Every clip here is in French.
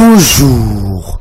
Bonjour.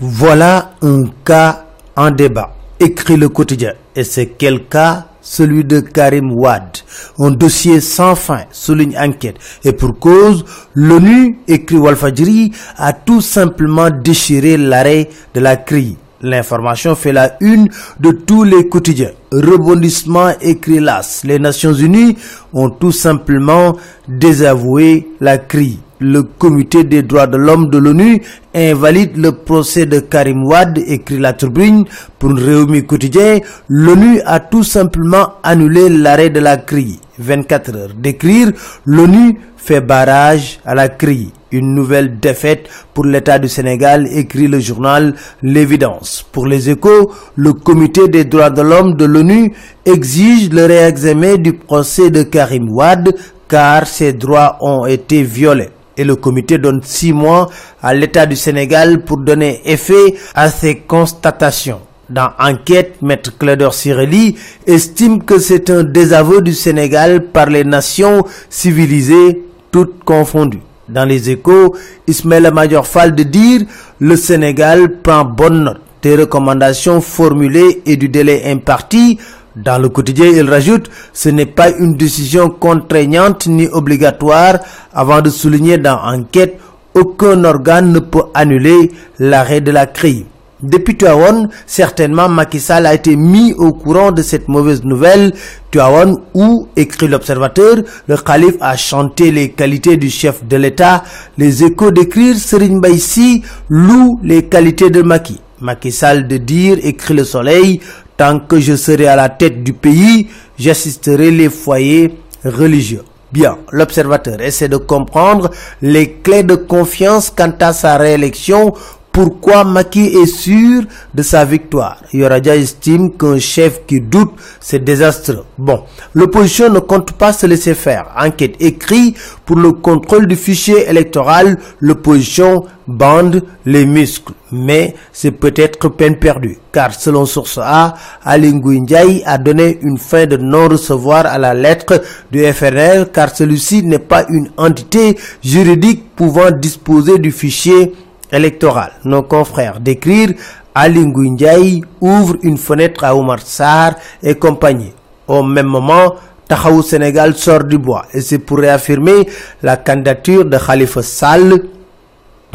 Voilà un cas en débat, écrit le quotidien. Et c'est quel cas? Celui de Karim Wad. Un dossier sans fin, souligne enquête. Et pour cause, l'ONU, écrit Walfadjiri, a tout simplement déchiré l'arrêt de la CRI. L'information fait la une de tous les quotidiens. Rebondissement écrit l'AS. Les Nations Unies ont tout simplement désavoué la CRI le comité des droits de l'homme de l'ONU invalide le procès de Karim Wad, écrit la tribune pour une réunion quotidien. L'ONU a tout simplement annulé l'arrêt de la CRI. 24 heures d'écrire, l'ONU fait barrage à la CRI. Une nouvelle défaite pour l'État du Sénégal, écrit le journal L'évidence. Pour les échos, le comité des droits de l'homme de l'ONU exige le réexamen du procès de Karim Wad car ses droits ont été violés et le comité donne six mois à l'État du Sénégal pour donner effet à ces constatations. Dans Enquête, Maître Clédor Sireli estime que c'est un désaveu du Sénégal par les nations civilisées toutes confondues. Dans les échos, Ismaël Major Fall de dire le Sénégal prend bonne note des recommandations formulées et du délai imparti dans le quotidien, il rajoute, ce n'est pas une décision contraignante ni obligatoire avant de souligner dans enquête, aucun organe ne peut annuler l'arrêt de la crise. Depuis Tuaon, certainement Macky Sall a été mis au courant de cette mauvaise nouvelle. Tuaon, où, écrit l'observateur, le calife a chanté les qualités du chef de l'État. Les échos d'écrire Serine Baïsi louent les qualités de Macky. Macky Sall de dire, écrit le soleil, Tant que je serai à la tête du pays, j'assisterai les foyers religieux. Bien, l'observateur essaie de comprendre les clés de confiance quant à sa réélection pourquoi Maki est sûr de sa victoire Yoraja estime qu'un chef qui doute, c'est désastreux. Bon, l'opposition ne compte pas se laisser faire. Enquête écrite pour le contrôle du fichier électoral, l'opposition bande les muscles. Mais c'est peut-être peine perdue, car selon Source A, Alingou Ndiaye a donné une fin de non-recevoir à la lettre du FNL, car celui-ci n'est pas une entité juridique pouvant disposer du fichier électoral. Nos confrères d'écrire Ali Ndiaye ouvre une fenêtre à Omar Sarr et compagnie. Au même moment, Tahaou Sénégal sort du bois et c'est pour réaffirmer la candidature de Khalifa Sall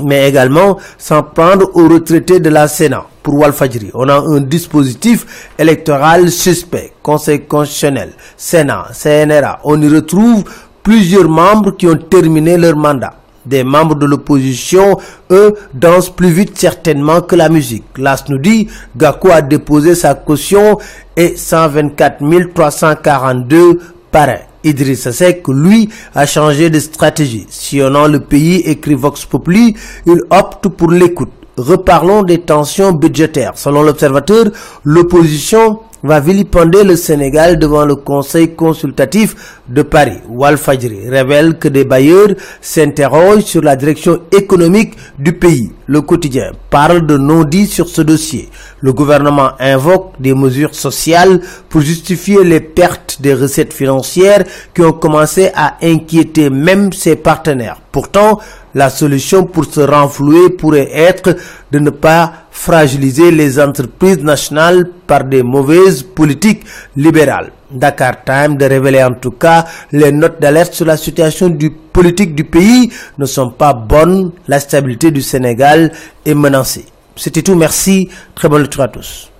mais également s'en prendre aux retraités de la Sénat. Pour Walfadjri, on a un dispositif électoral suspect, Conseil constitutionnel, Sénat, CNRA. On y retrouve plusieurs membres qui ont terminé leur mandat des membres de l'opposition, eux, dansent plus vite certainement que la musique. L'AS nous dit, Gakou a déposé sa caution et 124 342 parrains. Idriss Seck, lui, a changé de stratégie. Sillonnant le pays, écrit Vox Populi, il opte pour l'écoute. Reparlons des tensions budgétaires. Selon l'observateur, l'opposition va vilipender le Sénégal devant le Conseil consultatif de Paris? Walfadjri révèle que des bailleurs s'interrogent sur la direction économique du pays. Le quotidien parle de non-dit sur ce dossier. Le gouvernement invoque des mesures sociales pour justifier les pertes des recettes financières qui ont commencé à inquiéter même ses partenaires. Pourtant, la solution pour se renflouer pourrait être de ne pas fragiliser les entreprises nationales par des mauvaises politiques libérales. Dakar Time de révéler en tout cas les notes d'alerte sur la situation du politique du pays ne sont pas bonnes. La stabilité du Sénégal est menacée. C'était tout. Merci. Très bonne lecture à tous.